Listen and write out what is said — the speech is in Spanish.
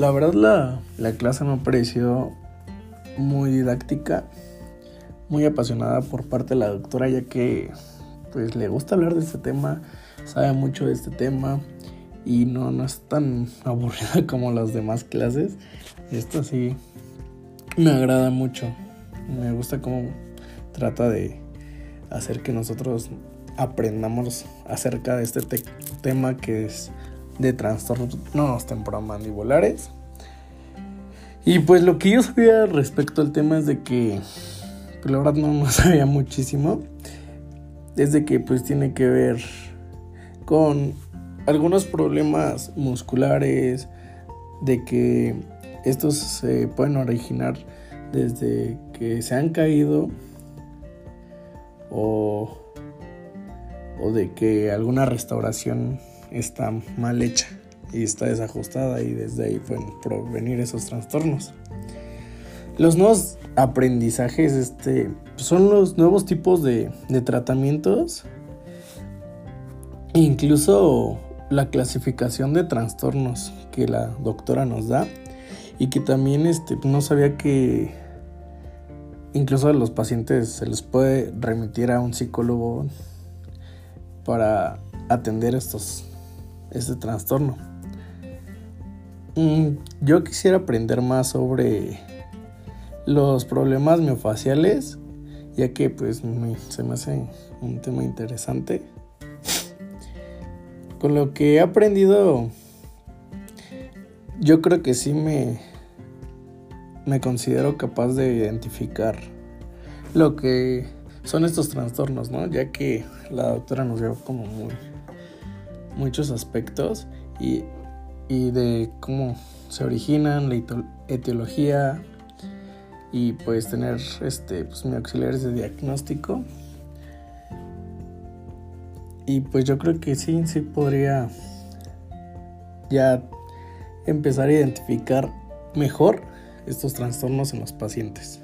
la verdad la, la clase me pareció muy didáctica, muy apasionada por parte de la doctora, ya que pues le gusta hablar de este tema, sabe mucho de este tema y no, no es tan aburrida como las demás clases. Esto sí me agrada mucho. Me gusta cómo trata de hacer que nosotros aprendamos acerca de este tema que es de trastornos temporomandibulares. Y pues lo que yo sabía respecto al tema es de que, pues la verdad no, no sabía muchísimo. Es de que pues tiene que ver con algunos problemas musculares, de que estos se pueden originar desde que se han caído o, o de que alguna restauración está mal hecha y está desajustada y desde ahí pueden provenir esos trastornos. Los nuevos aprendizajes este, son los nuevos tipos de, de tratamientos, incluso la clasificación de trastornos que la doctora nos da y que también este, no sabía que incluso a los pacientes se les puede remitir a un psicólogo para atender estos este trastorno. Mm, yo quisiera aprender más sobre los problemas miofaciales, ya que pues se me hace un tema interesante. Con lo que he aprendido, yo creo que sí me, me considero capaz de identificar lo que son estos trastornos, ¿no? Ya que la doctora nos dio como muy, muchos aspectos y, y de cómo se originan, la etiología y pues tener este, pues, mi auxiliares de diagnóstico. Y pues yo creo que sí, sí podría ya empezar a identificar mejor estos trastornos en los pacientes.